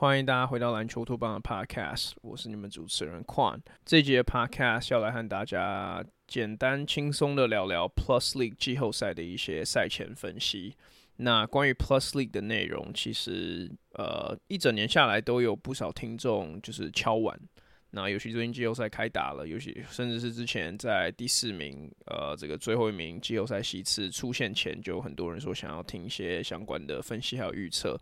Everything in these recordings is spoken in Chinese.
欢迎大家回到篮球托邦的 Podcast，我是你们主持人 Quan。这一集的 Podcast 要来和大家简单轻松的聊聊 Plus League 季后赛的一些赛前分析。那关于 Plus League 的内容，其实呃一整年下来都有不少听众就是敲碗。那尤其最近季后赛开打了，尤其甚至是之前在第四名呃这个最后一名季后赛席次出现前，就有很多人说想要听一些相关的分析还有预测。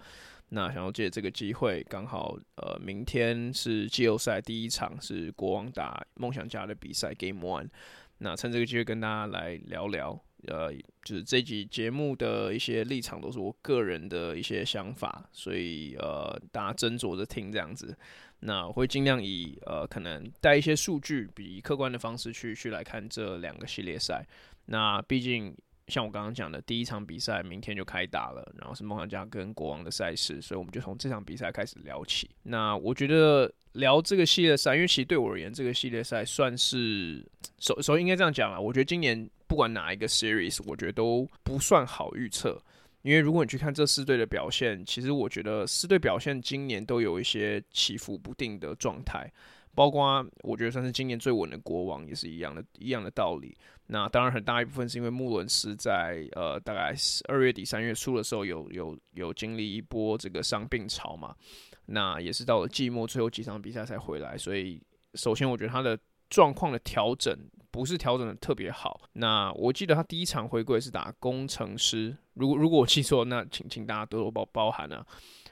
那想要借这个机会，刚好呃，明天是季后赛第一场，是国王打梦想家的比赛 Game One。那趁这个机会跟大家来聊聊，呃，就是这集节目的一些立场都是我个人的一些想法，所以呃，大家斟酌着听这样子。那我会尽量以呃，可能带一些数据，比客观的方式去去来看这两个系列赛。那毕竟。像我刚刚讲的，第一场比赛明天就开打了，然后是梦想家跟国王的赛事，所以我们就从这场比赛开始聊起。那我觉得聊这个系列赛，因为其实对我而言，这个系列赛算是首首先应该这样讲啦。我觉得今年不管哪一个 series，我觉得都不算好预测，因为如果你去看这四队的表现，其实我觉得四队表现今年都有一些起伏不定的状态。包括我觉得算是今年最稳的国王，也是一样的，一样的道理。那当然很大一部分是因为穆伦斯在呃大概二月底三月初的时候有有有经历一波这个伤病潮嘛，那也是到了季末最后几场比赛才回来。所以首先我觉得他的状况的调整不是调整的特别好。那我记得他第一场回归是打工程师，如果如果我记错，那请请大家多多包包涵啊，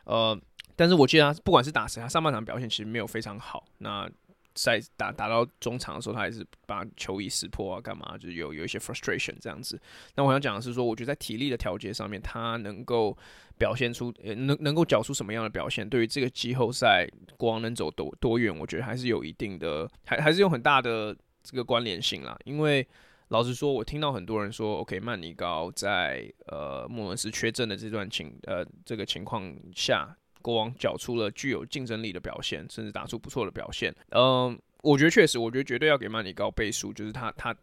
呃。但是我记得他不管是打谁，他上半场表现其实没有非常好。那赛打打到中场的时候，他也是把球衣撕破啊，干嘛？就是有有一些 frustration 这样子。那我想讲的是说，我觉得在体力的调节上面，他能够表现出，呃，能能够缴出什么样的表现，对于这个季后赛国王能走多多远，我觉得还是有一定的，还还是有很大的这个关联性啦。因为老实说，我听到很多人说，OK，曼尼高在呃莫伦斯缺阵的这段情呃这个情况下。国王缴出了具有竞争力的表现，甚至打出不错的表现。嗯，我觉得确实，我觉得绝对要给曼尼高背书，就是他他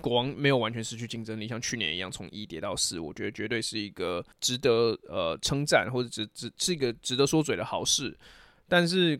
国王没有完全失去竞争力，像去年一样从一跌到四，我觉得绝对是一个值得呃称赞或者值值是一个值得说嘴的好事。但是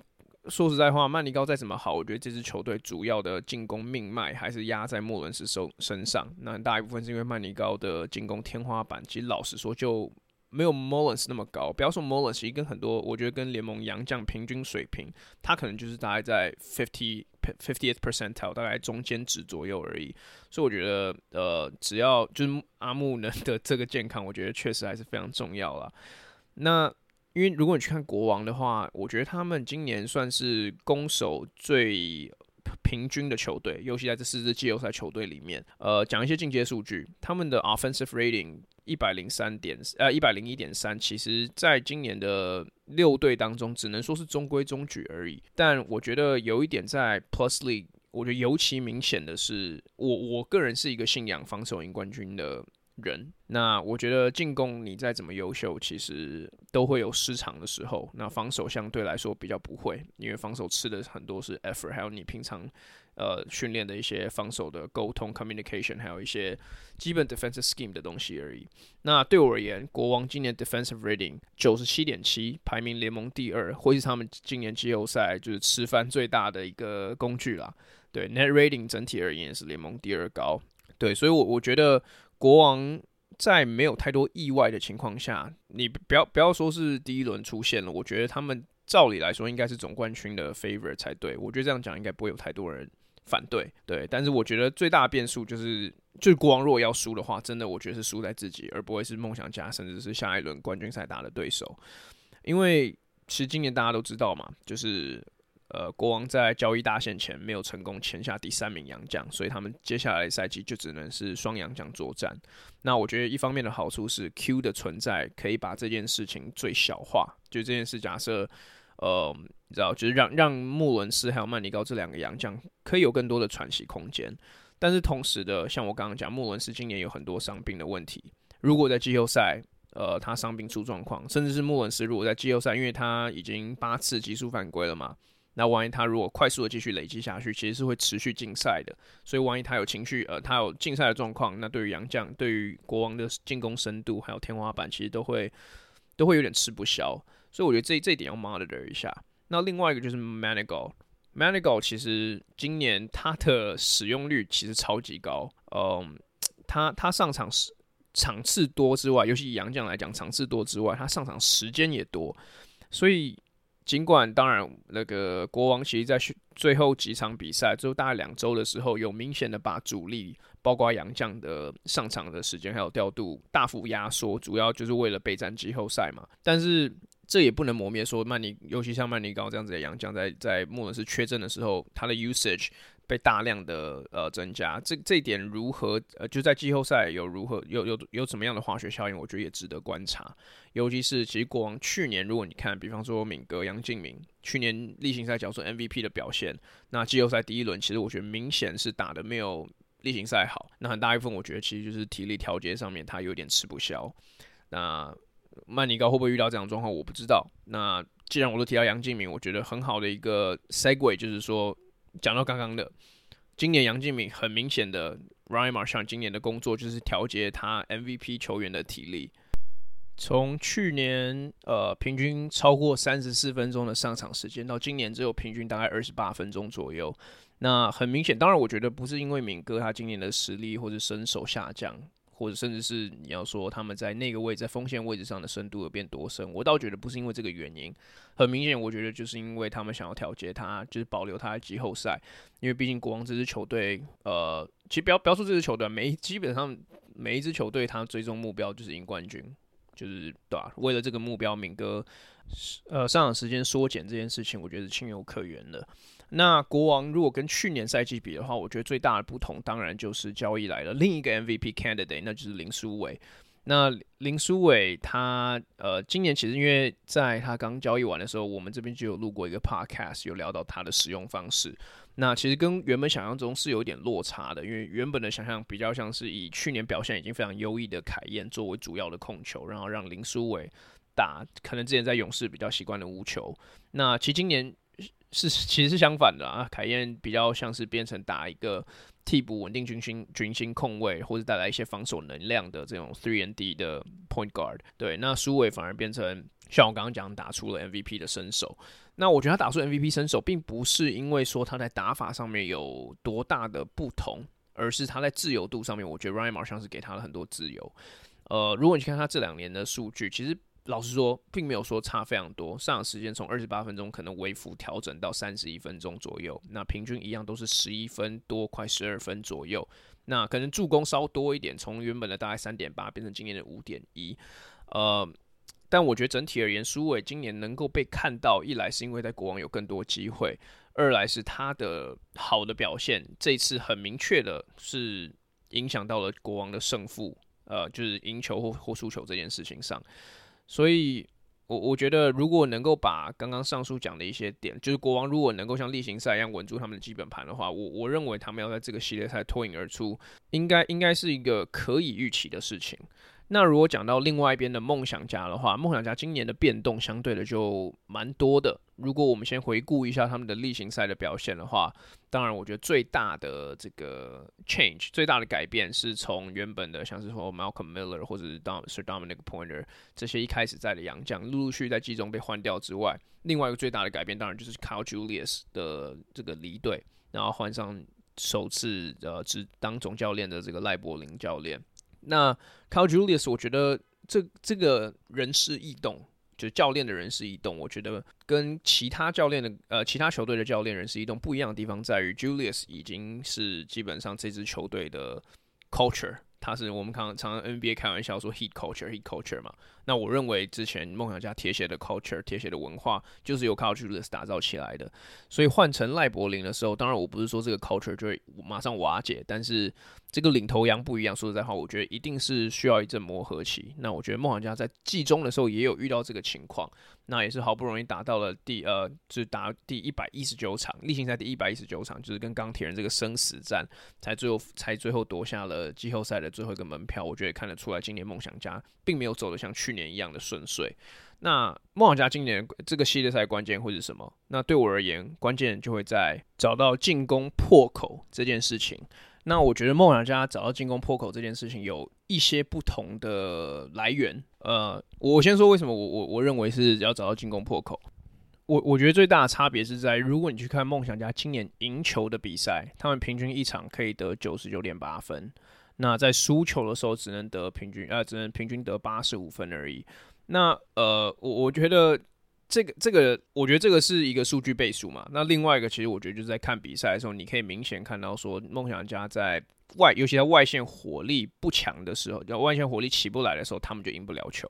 说实在话，曼尼高再怎么好，我觉得这支球队主要的进攻命脉还是压在莫伦斯手身上。那很大一部分是因为曼尼高的进攻天花板，其实老实说就。没有 Mullins 那么高，不要说 Mullins，其实跟很多，我觉得跟联盟洋将平均水平，他可能就是大概在 fifty fiftieth percentile，大概中间值左右而已。所以我觉得，呃，只要就是 阿木能的这个健康，我觉得确实还是非常重要啦。那因为如果你去看国王的话，我觉得他们今年算是攻守最平均的球队，尤其在这四支季后赛球队里面，呃，讲一些进阶数据，他们的 offensive rating。一百零三点，呃，一百零一点三，其实在今年的六队当中，只能说是中规中矩而已。但我觉得有一点在 Plus League，我觉得尤其明显的是，我我个人是一个信仰防守赢冠军的人。那我觉得进攻你再怎么优秀，其实都会有失常的时候。那防守相对来说比较不会，因为防守吃的很多是 effort，还有你平常。呃，训练的一些防守的沟通 communication，还有一些基本 defensive scheme 的东西而已。那对我而言，国王今年 defensive rating 九十七点七，排名联盟第二，或是他们今年季后赛就是吃饭最大的一个工具啦。对，net rating 整体而言是联盟第二高。对，所以我，我我觉得国王在没有太多意外的情况下，你不要不要说是第一轮出现了，我觉得他们照理来说应该是总冠军的 favorite 才对。我觉得这样讲应该不会有太多人。反对，对，但是我觉得最大的变数就是，就是国王如果要输的话，真的我觉得是输在自己，而不会是梦想家，甚至是下一轮冠军赛打的对手。因为其实今年大家都知道嘛，就是呃，国王在交易大限前没有成功签下第三名洋将，所以他们接下来赛季就只能是双洋将作战。那我觉得一方面的好处是 Q 的存在可以把这件事情最小化，就这件事假设。呃，你知道，就是让让穆伦斯还有曼尼高这两个洋将可以有更多的喘息空间，但是同时的，像我刚刚讲，穆伦斯今年有很多伤病的问题。如果在季后赛，呃，他伤病出状况，甚至是穆伦斯如果在季后赛，因为他已经八次急速犯规了嘛，那万一他如果快速的继续累积下去，其实是会持续禁赛的。所以万一他有情绪，呃，他有禁赛的状况，那对于洋将，对于国王的进攻深度还有天花板，其实都会都会有点吃不消。所以我觉得这这一点要 monitor 一下。那另外一个就是 Manigault，Manigault 其实今年他的使用率其实超级高，嗯，他他上场时场次多之外，尤其以洋将来讲，场次多之外，他上场时间也多，所以。尽管当然，那个国王其实在最后几场比赛，就大概两周的时候，有明显的把主力，包括杨将的上场的时间还有调度大幅压缩，主要就是为了备战季后赛嘛。但是这也不能磨灭说曼尼，尤其像曼尼高这样子的洋将，在在莫伦斯缺阵的时候，他的 usage。被大量的呃增加，这这一点如何呃就在季后赛有如何有有有怎么样的化学效应？我觉得也值得观察。尤其是其实国王去年，如果你看，比方说敏哥、杨敬明去年例行赛角逐 MVP 的表现，那季后赛第一轮其实我觉得明显是打的没有例行赛好。那很大一部分我觉得其实就是体力调节上面他有点吃不消。那曼尼高会不会遇到这样的状况？我不知道。那既然我都提到杨敬敏，我觉得很好的一个 segue 就是说。讲到刚刚的，今年杨敬敏很明显的，Ryan Marchand 今年的工作就是调节他 MVP 球员的体力。从去年呃平均超过三十四分钟的上场时间，到今年只有平均大概二十八分钟左右。那很明显，当然我觉得不是因为敏哥他今年的实力或者身手下降。或者甚至是你要说他们在那个位置，在锋线位置上的深度有变多深，我倒觉得不是因为这个原因。很明显，我觉得就是因为他们想要调节他，就是保留他的季后赛。因为毕竟国王这支球队，呃，其实不要不要说这支球队，每基本上每一支球队，他最终目标就是赢冠军，就是对吧？为了这个目标，敏哥呃上场时间缩减这件事情，我觉得是情有可原的。那国王如果跟去年赛季比的话，我觉得最大的不同当然就是交易来了另一个 MVP candidate，那就是林书伟。那林书伟他呃今年其实因为在他刚交易完的时候，我们这边就有录过一个 podcast，有聊到他的使用方式。那其实跟原本想象中是有点落差的，因为原本的想象比较像是以去年表现已经非常优异的凯燕作为主要的控球，然后让林书伟打可能之前在勇士比较习惯的无球。那其实今年。是，其实是相反的啊。凯燕比较像是变成打一个替补稳定军心军心控卫，或者带来一些防守能量的这种 three and D 的 point guard。对，那苏伟反而变成像我刚刚讲，打出了 MVP 的身手。那我觉得他打出 MVP 身手，并不是因为说他在打法上面有多大的不同，而是他在自由度上面，我觉得 Ryan Marchand 是给他了很多自由。呃，如果你去看他这两年的数据，其实。老实说，并没有说差非常多。上场时间从二十八分钟可能微幅调整到三十一分钟左右，那平均一样都是十一分多，快十二分左右。那可能助攻稍多一点，从原本的大概三点八变成今年的五点一。呃，但我觉得整体而言，苏伟今年能够被看到，一来是因为在国王有更多机会，二来是他的好的表现，这次很明确的是影响到了国王的胜负，呃，就是赢球或或输球这件事情上。所以，我我觉得，如果能够把刚刚上述讲的一些点，就是国王如果能够像例行赛一样稳住他们的基本盘的话，我我认为他们要在这个系列赛脱颖而出，应该应该是一个可以预期的事情。那如果讲到另外一边的梦想家的话，梦想家今年的变动相对的就蛮多的。如果我们先回顾一下他们的例行赛的表现的话，当然我觉得最大的这个 change 最大的改变是从原本的像是说 Malcolm Miller 或者是 Sir Dominic Pointer 这些一开始在的洋将陆陆续续在季中被换掉之外，另外一个最大的改变当然就是 Kyle Julius 的这个离队，然后换上首次呃只当总教练的这个赖柏林教练。那 Cal Julius，我觉得这这个人事异动，就是教练的人事异动，我觉得跟其他教练的呃其他球队的教练人事异动不一样的地方在于，Julius 已经是基本上这支球队的 culture。他是我们常常 NBA 开玩笑说 heat culture heat culture 嘛，那我认为之前梦想家铁血的 culture 铁血的文化就是由 Kyle Julius 打造起来的，所以换成赖柏林的时候，当然我不是说这个 culture 就会马上瓦解，但是这个领头羊不一样，说实在话，我觉得一定是需要一阵磨合期。那我觉得梦想家在季中的时候也有遇到这个情况。那也是好不容易打到了第呃，就是打第一百一十九场例行赛第一百一十九场，就是跟钢铁人这个生死战，才最后才最后夺下了季后赛的最后一个门票。我觉得看得出来，今年梦想家并没有走得像去年一样的顺遂。那梦想家今年这个系列赛关键会是什么？那对我而言，关键就会在找到进攻破口这件事情。那我觉得梦想家找到进攻破口这件事情有一些不同的来源。呃，我先说为什么我我我认为是要找到进攻破口。我我觉得最大的差别是在，如果你去看梦想家今年赢球的比赛，他们平均一场可以得九十九点八分。那在输球的时候，只能得平均，呃，只能平均得八十五分而已。那呃，我我觉得这个这个，我觉得这个是一个数据倍数嘛。那另外一个，其实我觉得就是在看比赛的时候，你可以明显看到说，梦想家在外，尤其在外线火力不强的时候，要外线火力起不来的时候，他们就赢不了球。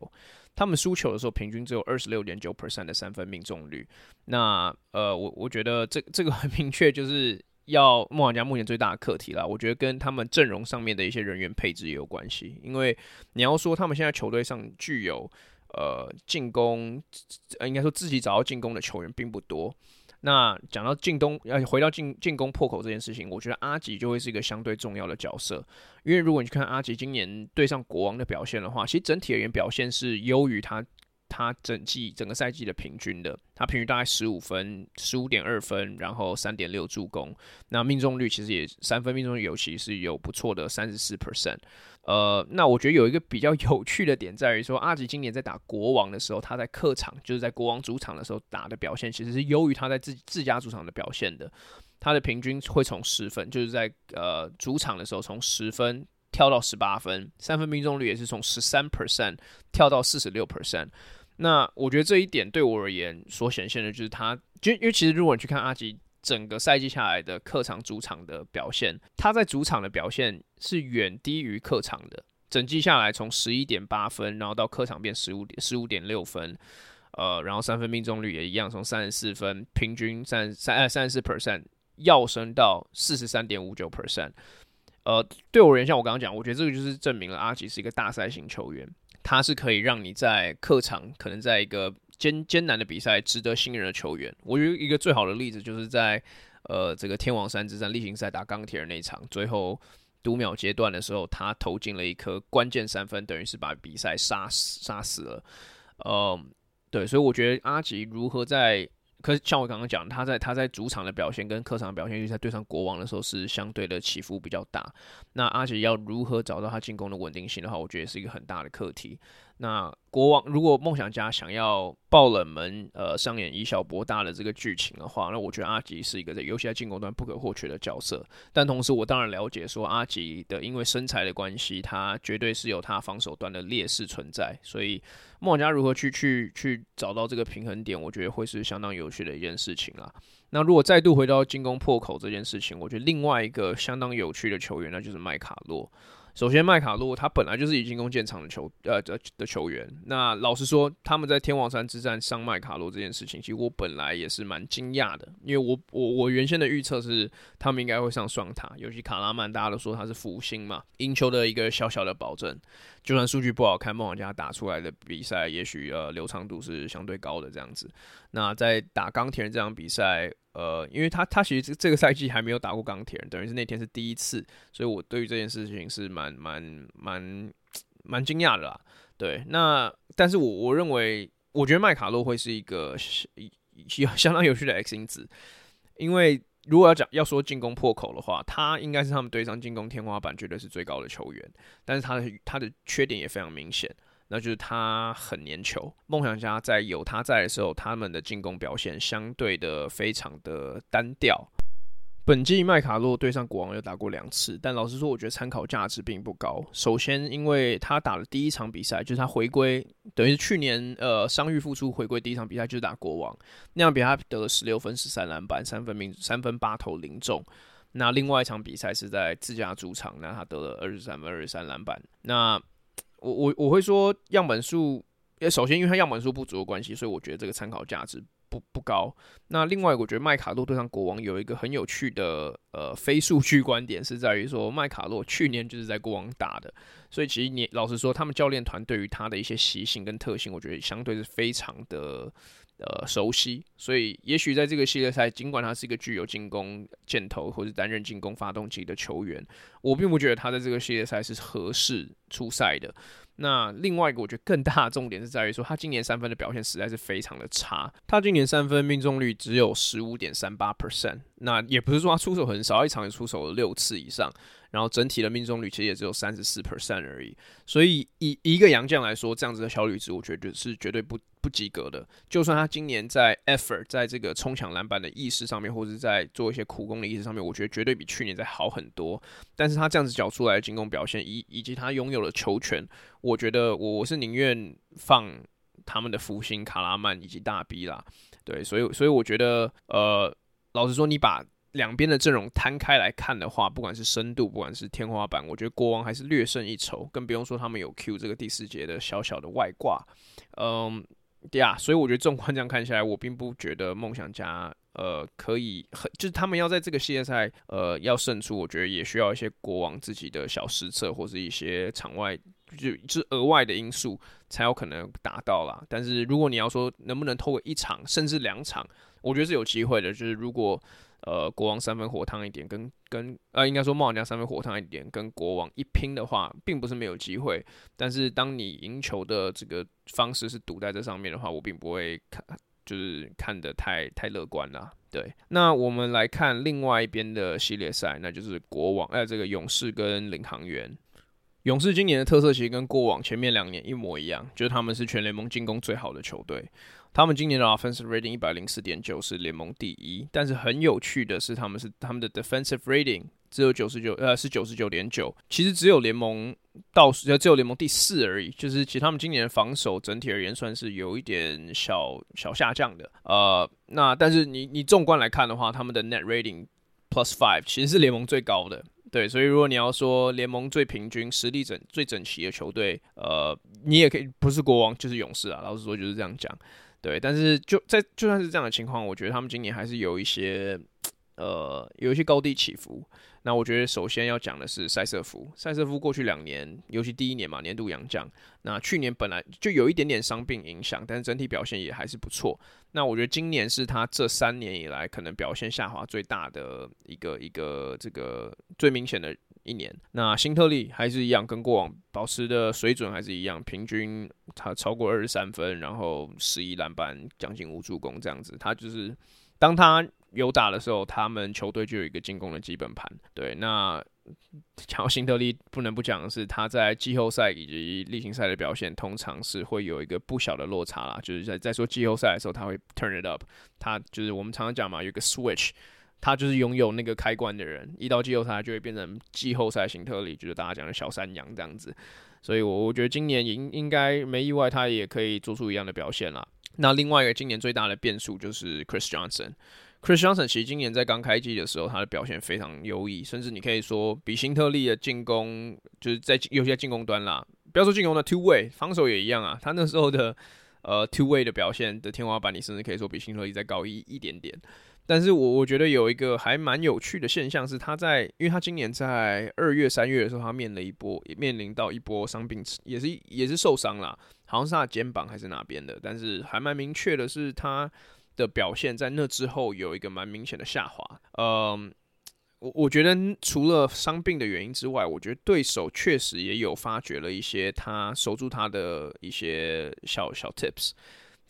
他们输球的时候，平均只有二十六点九 percent 的三分命中率。那呃，我我觉得这这个很明确就是。要梦想家目前最大的课题啦，我觉得跟他们阵容上面的一些人员配置也有关系。因为你要说他们现在球队上具有呃进攻，应该说自己找到进攻的球员并不多。那讲到进攻，要回到进进攻破口这件事情，我觉得阿吉就会是一个相对重要的角色。因为如果你去看阿吉今年对上国王的表现的话，其实整体而言表现是优于他。他整季整个赛季的平均的，他平均大概十五分，十五点二分，然后三点六助攻，那命中率其实也三分命中率尤其是有不错的三十四 percent。呃，那我觉得有一个比较 有趣的点在于说，阿吉今年在打国王的时候，他在客场就是在国王主场的时候打的表现，其实是优于他在自自家主场的表现的。他的平均会从十分，就是在呃主场的时候从十分跳到十八分，三分命中率也是从十三 percent 跳到四十六 percent。那我觉得这一点对我而言所显现的就是他，就因为其实如果你去看阿吉整个赛季下来的客场主场的表现，他在主场的表现是远低于客场的。整季下来从十一点八分，然后到客场变十五点十五点六分，呃，然后三分命中率也一样，从三十四分平均三三呃三十四 percent 跃升到四十三点五九 percent。呃，对我而言，像我刚刚讲，我觉得这个就是证明了阿吉是一个大赛型球员。他是可以让你在客场，可能在一个艰艰难的比赛，值得信任的球员。我觉得一个最好的例子就是在呃这个天王山之战例行赛打钢铁人那一场，最后读秒阶段的时候，他投进了一颗关键三分，等于是把比赛杀死杀死了。嗯，对，所以我觉得阿吉如何在。可是像我刚刚讲，他在他在主场的表现跟客场的表现，尤其在对上国王的时候是相对的起伏比较大。那阿杰要如何找到他进攻的稳定性的话，我觉得是一个很大的课题。那国王如果梦想家想要爆冷门，呃，上演以小博大的这个剧情的话，那我觉得阿吉是一个在尤其在进攻端不可或缺的角色。但同时，我当然了解说阿吉的因为身材的关系，他绝对是有他防守端的劣势存在。所以梦想家如何去去去找到这个平衡点，我觉得会是相当有趣的一件事情啦。那如果再度回到进攻破口这件事情，我觉得另外一个相当有趣的球员，那就是麦卡洛。首先，麦卡洛他本来就是以进攻见长的球呃的的球员。那老实说，他们在天王山之战上麦卡洛这件事情，其实我本来也是蛮惊讶的，因为我我我原先的预测是他们应该会上双塔，尤其卡拉曼大家都说他是福星嘛，赢球的一个小小的保证。就算数据不好看，梦想家打出来的比赛，也许呃流畅度是相对高的这样子。那在打钢铁人这场比赛。呃，因为他他其实这个赛季还没有打过钢铁人，等于是那天是第一次，所以我对于这件事情是蛮蛮蛮蛮惊讶的啦。对，那但是我我认为，我觉得麦卡洛会是一个相当有趣的 X 因子，因为如果要讲要说进攻破口的话，他应该是他们队上进攻天花板绝对是最高的球员，但是他的他的缺点也非常明显。那就是他很粘球。梦想家在有他在的时候，他们的进攻表现相对的非常的单调。本季麦卡洛对上国王又打过两次，但老实说，我觉得参考价值并不高。首先，因为他打的第一场比赛就是他回归，等于是去年呃伤愈复出回归第一场比赛就是打国王，那样比他得了十六分、十三篮板、三分命三分八投零中。那另外一场比赛是在自家主场，那他得了二十三分、二十三篮板。那我我我会说样本数，首先因为它样本数不足的关系，所以我觉得这个参考价值不不高。那另外，我觉得麦卡洛对上国王有一个很有趣的呃非数据观点，是在于说麦卡洛去年就是在国王打的，所以其实你老实说，他们教练团对于他的一些习性跟特性，我觉得相对是非常的。呃，熟悉，所以也许在这个系列赛，尽管他是一个具有进攻箭头或者担任进攻发动机的球员，我并不觉得他在这个系列赛是合适出赛的。那另外一个我觉得更大的重点是在于说，他今年三分的表现实在是非常的差。他今年三分命中率只有十五点三八 percent，那也不是说他出手很少，一场也出手了六次以上。然后整体的命中率其实也只有三十四 percent 而已，所以以一个洋将来说，这样子的效率值，我觉得是绝对不不及格的。就算他今年在 effort，在这个冲抢篮板的意识上面，或者在做一些苦攻的意识上面，我觉得绝对比去年再好很多。但是他这样子缴出来的进攻表现，以以及他拥有的球权，我觉得我是宁愿放他们的福星卡拉曼以及大 B 啦。对，所以所以我觉得，呃，老实说，你把两边的阵容摊开来看的话，不管是深度，不管是天花板，我觉得国王还是略胜一筹。更不用说他们有 Q 这个第四节的小小的外挂，嗯，对啊，所以我觉得纵观这样看下来，我并不觉得梦想家呃可以很，就是他们要在这个系列赛呃要胜出，我觉得也需要一些国王自己的小失策，或是一些场外就就是额外的因素才有可能达到啦。但是如果你要说能不能透过一场甚至两场，我觉得是有机会的。就是如果呃，国王三分火烫一点，跟跟呃，应该说冒险家三分火烫一点，跟国王一拼的话，并不是没有机会。但是当你赢球的这个方式是赌在这上面的话，我并不会看，就是看得太太乐观啦。对，那我们来看另外一边的系列赛，那就是国王，呃，这个勇士跟领航员。勇士今年的特色其实跟过往前面两年一模一样，就是他们是全联盟进攻最好的球队。他们今年的 offensive rating 一百零四点九是联盟第一，但是很有趣的是，他们是他们的 defensive rating 只有九十九，呃，是九十九点九，其实只有联盟倒数，只有联盟第四而已。就是其实他们今年防守整体而言算是有一点小小下降的，呃，那但是你你纵观来看的话，他们的 net rating plus five 其实是联盟最高的。对，所以如果你要说联盟最平均、实力整最整齐的球队，呃，你也可以不是国王就是勇士啊。老实说就是这样讲。对，但是就在就算是这样的情况，我觉得他们今年还是有一些，呃，有一些高低起伏。那我觉得首先要讲的是赛瑟夫，赛瑟夫过去两年，尤其第一年嘛，年度洋将。那去年本来就有一点点伤病影响，但是整体表现也还是不错。那我觉得今年是他这三年以来可能表现下滑最大的一个一个这个最明显的。一年，那辛特利还是一样，跟过往保持的水准还是一样，平均他超过二十三分，然后十一篮板，将近五助攻这样子。他就是当他有打的时候，他们球队就有一个进攻的基本盘。对，那讲到辛特利，不能不讲的是他在季后赛以及例行赛的表现，通常是会有一个不小的落差啦。就是在在说季后赛的时候，他会 turn it up，他就是我们常常讲嘛，有个 switch。他就是拥有那个开关的人，一到季后赛就会变成季后赛辛特利，就是大家讲的小山羊这样子。所以，我我觉得今年应应该没意外，他也可以做出一样的表现啦。那另外一个今年最大的变数就是 Chris Johnson。Chris Johnson 其实今年在刚开季的时候，他的表现非常优异，甚至你可以说比辛特利的进攻，就是在有些进攻端啦，不要说进攻的 two way，防守也一样啊。他那时候的呃 two way 的表现的天花板，你甚至可以说比辛特利再高一一点点。但是我我觉得有一个还蛮有趣的现象是，他在，因为他今年在二月、三月的时候，他面了一波，面临到一波伤病，也是也是受伤了，好像是他肩膀还是哪边的。但是还蛮明确的是，他的表现在那之后有一个蛮明显的下滑。嗯，我我觉得除了伤病的原因之外，我觉得对手确实也有发掘了一些他守住他的一些小小 tips。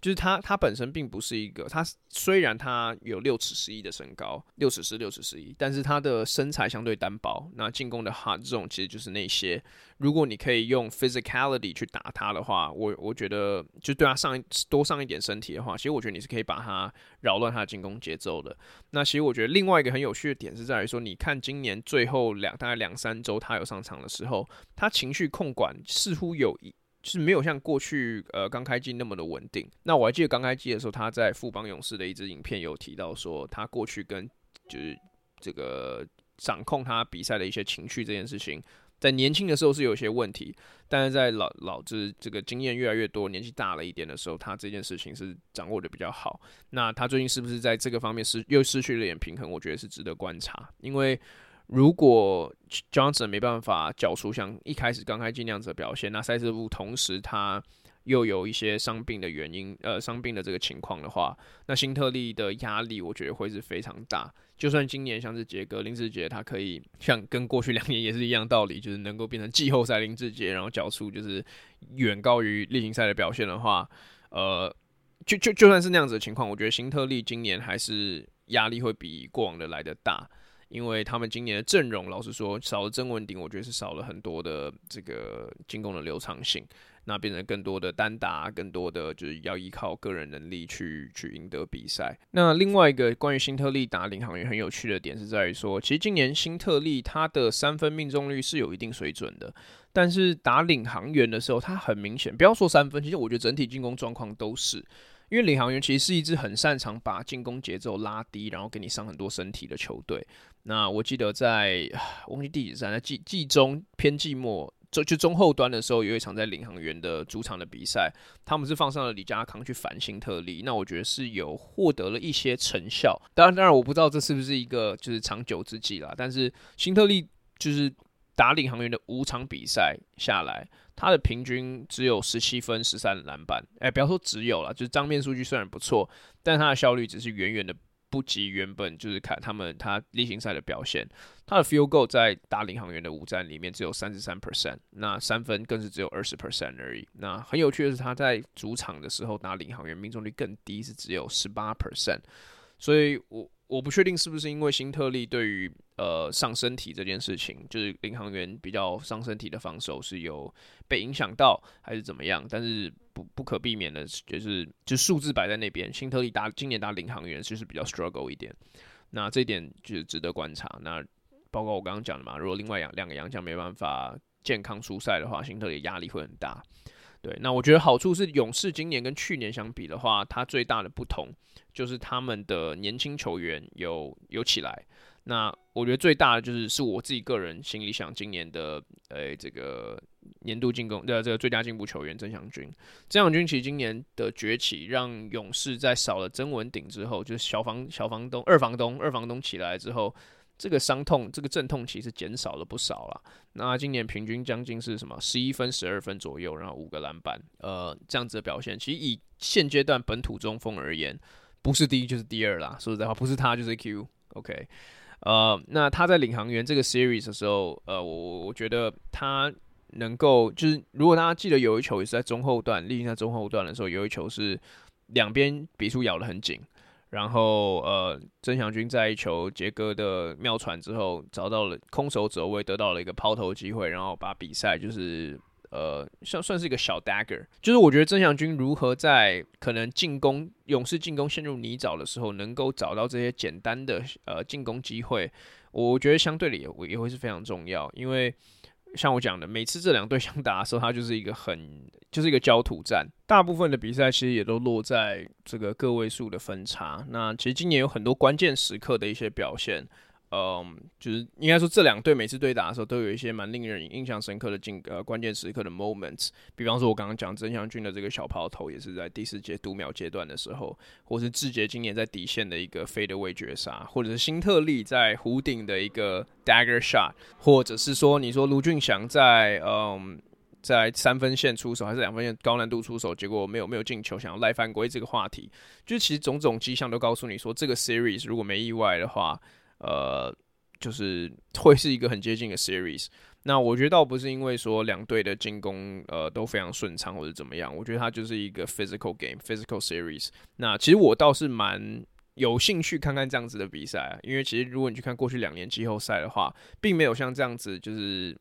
就是他，他本身并不是一个，他虽然他有六尺十一的身高，六尺十六尺十一，但是他的身材相对单薄。那进攻的 hard zone 其实就是那些，如果你可以用 physicality 去打他的话，我我觉得就对他上多上一点身体的话，其实我觉得你是可以把他扰乱他的进攻节奏的。那其实我觉得另外一个很有趣的点是在于说，你看今年最后两大概两三周他有上场的时候，他情绪控管似乎有一。是没有像过去呃刚开季那么的稳定。那我还记得刚开季的时候，他在富邦勇士的一支影片有提到说，他过去跟就是这个掌控他比赛的一些情绪这件事情，在年轻的时候是有一些问题，但是在老老子这个经验越来越多、年纪大了一点的时候，他这件事情是掌握的比较好。那他最近是不是在这个方面失又失去了点平衡？我觉得是值得观察，因为。如果 Johnson 没办法缴出像一开始刚开季那样子的表现，那赛事部同时他又有一些伤病的原因，呃，伤病的这个情况的话，那新特利的压力我觉得会是非常大。就算今年像是杰哥林志杰，他可以像跟过去两年也是一样道理，就是能够变成季后赛林志杰，然后缴出就是远高于例行赛的表现的话，呃，就就就算是那样子的情况，我觉得新特利今年还是压力会比过往的来的大。因为他们今年的阵容，老实说，少了曾文鼎，我觉得是少了很多的这个进攻的流畅性，那变成更多的单打，更多的就是要依靠个人能力去去赢得比赛。那另外一个关于新特利打领航员很有趣的点是在于说，其实今年新特利他的三分命中率是有一定水准的，但是打领航员的时候，他很明显，不要说三分，其实我觉得整体进攻状况都是。因为领航员其实是一支很擅长把进攻节奏拉低，然后给你伤很多身体的球队。那我记得在忘记第几站，在季季中偏季末，就就中后端的时候，有一场在领航员的主场的比赛，他们是放上了李家康去反新特利。那我觉得是有获得了一些成效。当然，当然我不知道这是不是一个就是长久之计啦。但是新特利就是打领航员的五场比赛下来。他的平均只有十七分、十三篮板，哎、不要说只有了，就是账面数据虽然不错，但他的效率只是远远的不及原本就是看他们他例行赛的表现。他的 field goal 在打领航员的五战里面只有三十三 percent，那三分更是只有二十 percent 而已。那很有趣的是，他在主场的时候打领航员命中率更低，是只有十八 percent。所以我我不确定是不是因为新特利对于呃上身体这件事情，就是领航员比较上身体的防守是有被影响到，还是怎么样？但是不不可避免的，就是就数字摆在那边，新特利打今年打领航员就是比较 struggle 一点，那这点就是值得观察。那包括我刚刚讲的嘛，如果另外两两个洋将没办法健康出赛的话，新特利压力会很大。对，那我觉得好处是勇士今年跟去年相比的话，它最大的不同就是他们的年轻球员有有起来。那我觉得最大的就是是我自己个人心里想，今年的呃这个年度进攻的这个最佳进步球员曾祥军。曾祥军其实今年的崛起，让勇士在少了曾文鼎之后，就是小房小房东二房东二房东起来之后。这个伤痛，这个阵痛其实减少了不少了。那今年平均将近是什么？十一分、十二分左右，然后五个篮板，呃，这样子的表现，其实以现阶段本土中锋而言，不是第一就是第二啦。说实在话，不是他就是 Q。OK，呃，那他在领航员这个 series 的时候，呃，我我觉得他能够，就是如果大家记得有一球也是在中后段，例行在中后段的时候，有一球是两边比数咬得很紧。然后，呃，曾祥军在一球杰哥的妙传之后，找到了空手走位，得到了一个抛投机会，然后把比赛就是，呃，算算是一个小 dagger。就是我觉得曾祥军如何在可能进攻勇士进攻陷入泥沼的时候，能够找到这些简单的呃进攻机会，我觉得相对的也也会是非常重要，因为。像我讲的，每次这两队 相打的时候，它就是一个很，就是一个焦土战。大部分的比赛其实也都落在这个个位数的分差。那其实今年有很多关键时刻的一些表现。嗯，就是应该说这两队每次对打的时候，都有一些蛮令人印象深刻的进呃关键时刻的 moments。比方说，我刚刚讲曾祥军的这个小抛投，也是在第四节读秒阶段的时候，或是志杰今年在底线的一个 fadeaway 绝杀，或者是新特利在弧顶的一个 dagger shot，或者是说你说卢俊翔在嗯在三分线出手还是两分线高难度出手，结果没有没有进球，想要赖犯规这个话题，就其实种种迹象都告诉你说，这个 series 如果没意外的话。呃，就是会是一个很接近的 series。那我觉得倒不是因为说两队的进攻呃都非常顺畅或者怎么样，我觉得它就是一个 physical game，physical series。那其实我倒是蛮有兴趣看看这样子的比赛啊，因为其实如果你去看过去两年季后赛的话，并没有像这样子就是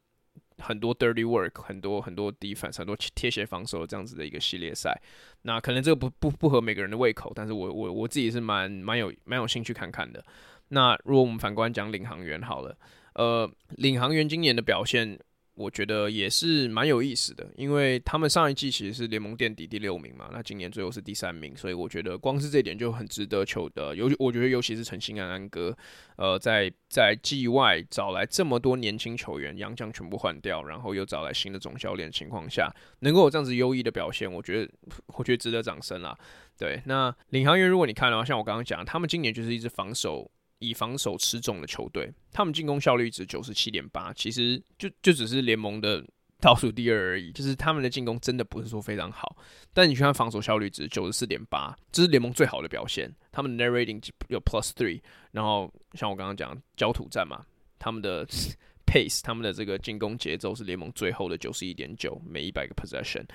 很多 dirty work，很多很多 defense，很多贴鞋防守这样子的一个系列赛。那可能这个不不不合每个人的胃口，但是我我我自己是蛮蛮有蛮有兴趣看看的。那如果我们反观讲领航员好了，呃，领航员今年的表现，我觉得也是蛮有意思的，因为他们上一季其实是联盟垫底第六名嘛，那今年最后是第三名，所以我觉得光是这点就很值得求的。尤其我觉得尤其是陈兴安安哥，呃，在在季外找来这么多年轻球员，洋将全部换掉，然后又找来新的总教练的情况下，能够有这样子优异的表现，我觉得 我觉得值得掌声啦。对，那领航员如果你看的话，像我刚刚讲，他们今年就是一直防守。以防守吃重的球队，他们进攻效率值九十七点八，其实就就只是联盟的 倒数第二而已，就是他们的进攻真的不是说非常好。但你去看防守效率值九十四点八，这是联盟最好的表现。他们 net rating 有 plus three，然后像我刚刚讲焦土战嘛，他们的 pace，他们的这个进攻节奏是联盟最后的九十一点九，每一百个 possession。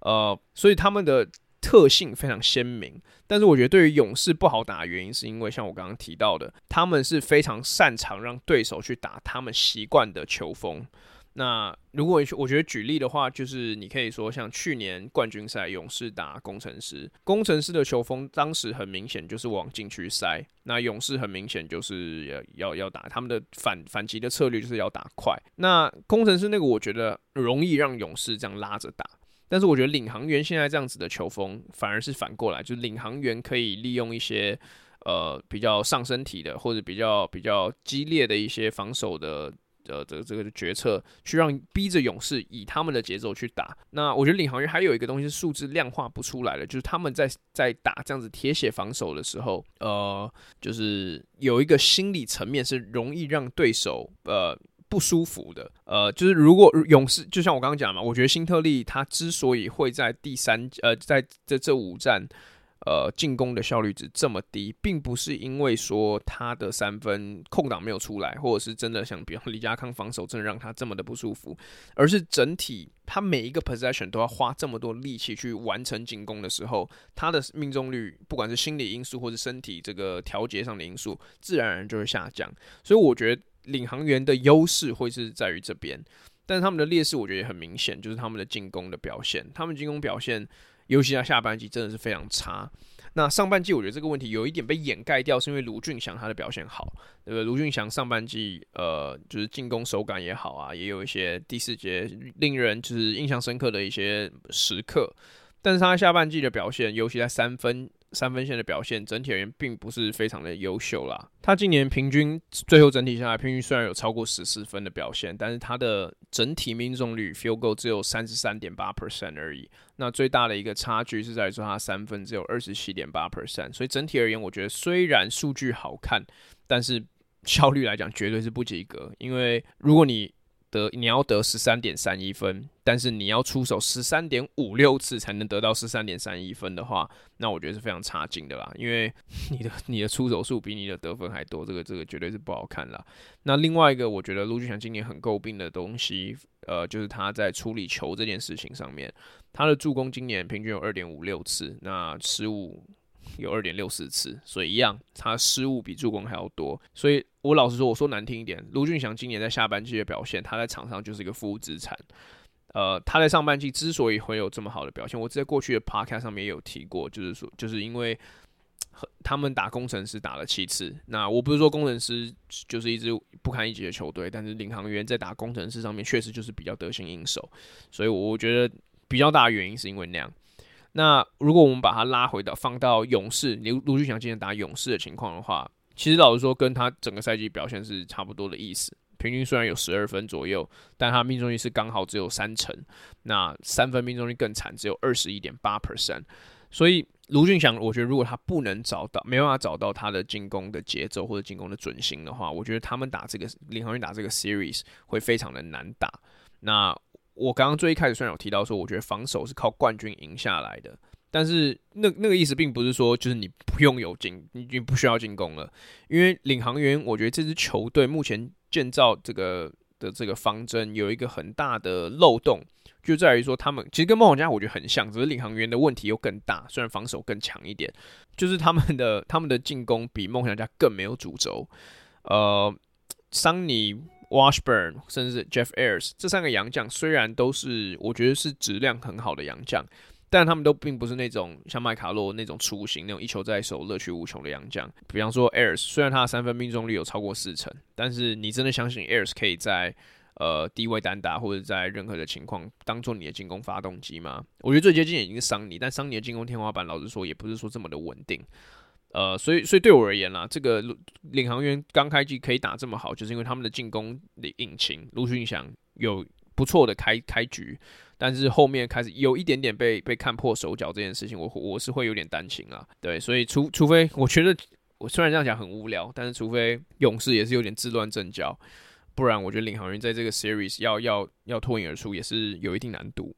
呃，所以他们的特性非常鲜明。但是我觉得对于勇士不好打的原因，是因为像我刚刚提到的，他们是非常擅长让对手去打他们习惯的球风。那如果我觉得举例的话，就是你可以说像去年冠军赛勇士打工程师，工程师的球风当时很明显就是往禁区塞，那勇士很明显就是要要要打他们的反反击的策略就是要打快。那工程师那个我觉得容易让勇士这样拉着打，但是我觉得领航员现在这样子的球风反而是反过来，就是领航员可以利用一些呃比较上身体的或者比较比较激烈的一些防守的。呃，这个这个决策去让逼着勇士以他们的节奏去打。那我觉得领航员还有一个东西是数字量化不出来的，就是他们在在打这样子铁血防守的时候，呃，就是有一个心理层面是容易让对手呃不舒服的。呃，就是如果勇士就像我刚刚讲嘛，我觉得辛特利他之所以会在第三呃在这这五战。呃，进攻的效率值这么低，并不是因为说他的三分空档没有出来，或者是真的像比方李家康防守真的让他这么的不舒服，而是整体他每一个 possession 都要花这么多力气去完成进攻的时候，他的命中率不管是心理因素或是身体这个调节上的因素，自然而然就会下降。所以我觉得领航员的优势会是在于这边，但是他们的劣势我觉得也很明显，就是他们的进攻的表现，他们进攻表现。尤其在下半季真的是非常差。那上半季我觉得这个问题有一点被掩盖掉，是因为卢俊祥他的表现好，对不对？卢俊祥上半季呃就是进攻手感也好啊，也有一些第四节令人就是印象深刻的一些时刻。但是他下半季的表现，尤其在三分。三分线的表现整体而言并不是非常的优秀啦。他今年平均最后整体下来，平均虽然有超过十四分的表现，但是他的整体命中率 f i e l g o 只有三十三点八 percent 而已。那最大的一个差距是在于说他三分只有二十七点八 percent。所以整体而言，我觉得虽然数据好看，但是效率来讲绝对是不及格。因为如果你得你要得十三点三一分，但是你要出手十三点五六次才能得到十三点三一分的话，那我觉得是非常差劲的啦。因为 你的你的出手数比你的得分还多，这个这个绝对是不好看啦。那另外一个，我觉得卢俊翔今年很诟病的东西，呃，就是他在处理球这件事情上面，他的助攻今年平均有二点五六次，那失误。有二点六四次，所以一样，他失误比助攻还要多。所以我老实说，我说难听一点，卢俊祥今年在下半季的表现，他在场上就是一个负资产。呃，他在上半季之所以会有这么好的表现，我在过去的 podcast 上面也有提过，就是说，就是因为他们打工程师打了七次。那我不是说工程师就是一支不堪一击的球队，但是领航员在打工程师上面确实就是比较得心应手。所以我觉得比较大的原因是因为那样。那如果我们把他拉回到放到勇士，卢卢俊翔今天打勇士的情况的话，其实老实说，跟他整个赛季表现是差不多的意思。平均虽然有十二分左右，但他命中率是刚好只有三成。那三分命中率更惨，只有二十一点八 percent。所以卢俊翔，我觉得如果他不能找到，没办法找到他的进攻的节奏或者进攻的准心的话，我觉得他们打这个领航员打这个 series 会非常的难打。那我刚刚最一开始虽然有提到说，我觉得防守是靠冠军赢下来的，但是那那个意思并不是说就是你不用有进，你你不需要进攻了，因为领航员，我觉得这支球队目前建造这个的这个方针有一个很大的漏洞，就在于说他们其实跟梦想家我觉得很像，只是领航员的问题又更大，虽然防守更强一点，就是他们的他们的进攻比梦想家更没有主轴，呃，桑尼。Washburn，甚至是 Jeff Ayers 这三个洋将，虽然都是我觉得是质量很好的洋将，但他们都并不是那种像麦卡洛那种雏形，那种一球在手、乐趣无穷的洋将。比方说 Ayers，虽然他的三分命中率有超过四成，但是你真的相信 Ayers 可以在呃低位单打或者在任何的情况当做你的进攻发动机吗？我觉得最接近已经是桑尼，但桑尼的进攻天花板，老实说也不是说这么的稳定。呃，所以，所以对我而言啦，这个领航员刚开季可以打这么好，就是因为他们的进攻的引擎卢峻翔有不错的开开局，但是后面开始有一点点被被看破手脚这件事情，我我是会有点担心啊。对，所以除除非我觉得我虽然这样讲很无聊，但是除非勇士也是有点自乱阵脚，不然我觉得领航员在这个 series 要要要脱颖而出也是有一定难度。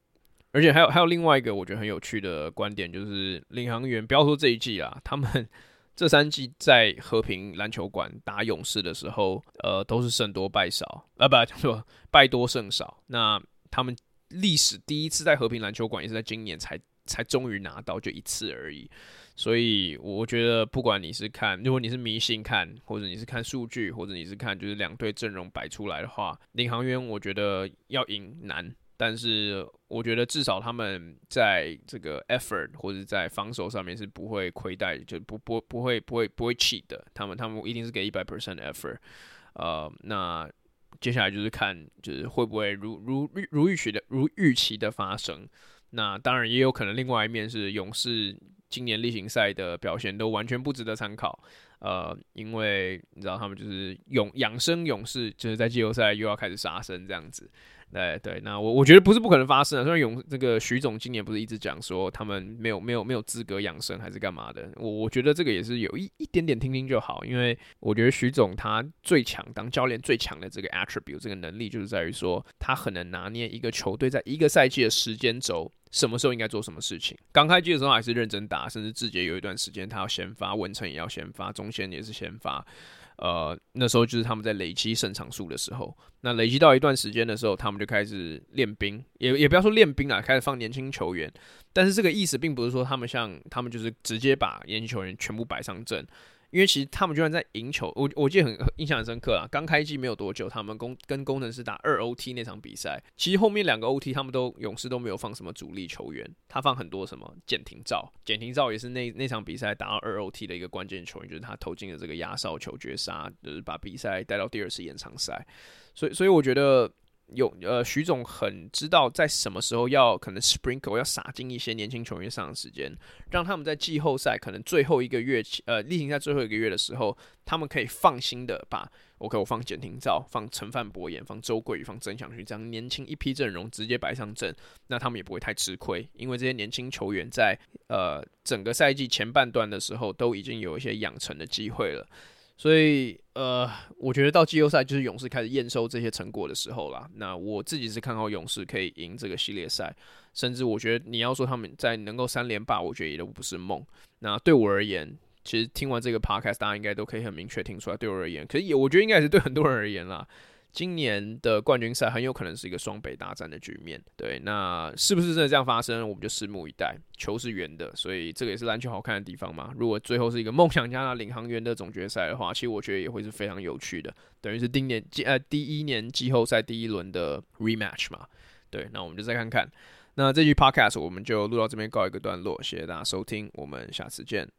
而且还有还有另外一个我觉得很有趣的观点，就是领航员不要说这一季啊，他们 这三季在和平篮球馆打勇士的时候，呃，都是胜多败少，啊不，叫做败多胜少。那他们历史第一次在和平篮球馆也是在今年才才终于拿到，就一次而已。所以我觉得，不管你是看，如果你是迷信看，或者你是看数据，或者你是看就是两队阵容摆出来的话，领航员我觉得要赢难。但是我觉得至少他们在这个 effort 或者在防守上面是不会亏待，就不不不会不会不会 cheat 的。他们他们一定是给一百 percent effort。呃，那接下来就是看就是会不会如如如预期的如预期的发生。那当然也有可能另外一面是勇士今年例行赛的表现都完全不值得参考。呃，因为你知道他们就是勇养生勇士，就是在季后赛又要开始杀生这样子。对对，那我我觉得不是不可能发生的。虽然勇这个徐总今年不是一直讲说他们没有没有没有资格养生还是干嘛的，我我觉得这个也是有一一点点听听就好，因为我觉得徐总他最强当教练最强的这个 attribute 这个能力就是在于说他很能拿捏一个球队在一个赛季的时间轴，什么时候应该做什么事情。刚开季的时候还是认真打，甚至志杰有一段时间他要先发，文成也要先发，中线也是先发。呃，那时候就是他们在累积胜场数的时候，那累积到一段时间的时候，他们就开始练兵，也也不要说练兵啊，开始放年轻球员。但是这个意思并不是说他们像他们就是直接把年轻球员全部摆上阵。因为其实他们就算在赢球，我我记得很印象很深刻啊。刚开季没有多久，他们工跟工程师打二 OT 那场比赛，其实后面两个 OT 他们都勇士都没有放什么主力球员，他放很多什么简廷照，简廷照也是那那场比赛打到二 OT 的一个关键球员，就是他投进了这个压哨球绝杀，就是把比赛带到第二次延长赛。所以所以我觉得。有呃，徐总很知道在什么时候要可能 sprinkle 要撒进一些年轻球员上的时间，让他们在季后赛可能最后一个月，呃，例行赛最后一个月的时候，他们可以放心的把 OK，我放简廷照，放陈范柏彦，放周桂宇，放曾祥钧这样年轻一批阵容直接摆上阵，那他们也不会太吃亏，因为这些年轻球员在呃整个赛季前半段的时候都已经有一些养成的机会了。所以，呃，我觉得到季后赛就是勇士开始验收这些成果的时候啦。那我自己是看好勇士可以赢这个系列赛，甚至我觉得你要说他们在能够三连霸，我觉得也都不是梦。那对我而言，其实听完这个 podcast，大家应该都可以很明确听出来，对我而言，可是也我觉得应该也是对很多人而言啦。今年的冠军赛很有可能是一个双北大战的局面，对，那是不是真的这样发生？我们就拭目以待。球是圆的，所以这个也是篮球好看的地方嘛。如果最后是一个梦想家的领航员的总决赛的话，其实我觉得也会是非常有趣的，等于是今年季呃第一年季后赛第一轮的 rematch 嘛。对，那我们就再看看。那这期 podcast 我们就录到这边告一个段落，谢谢大家收听，我们下次见。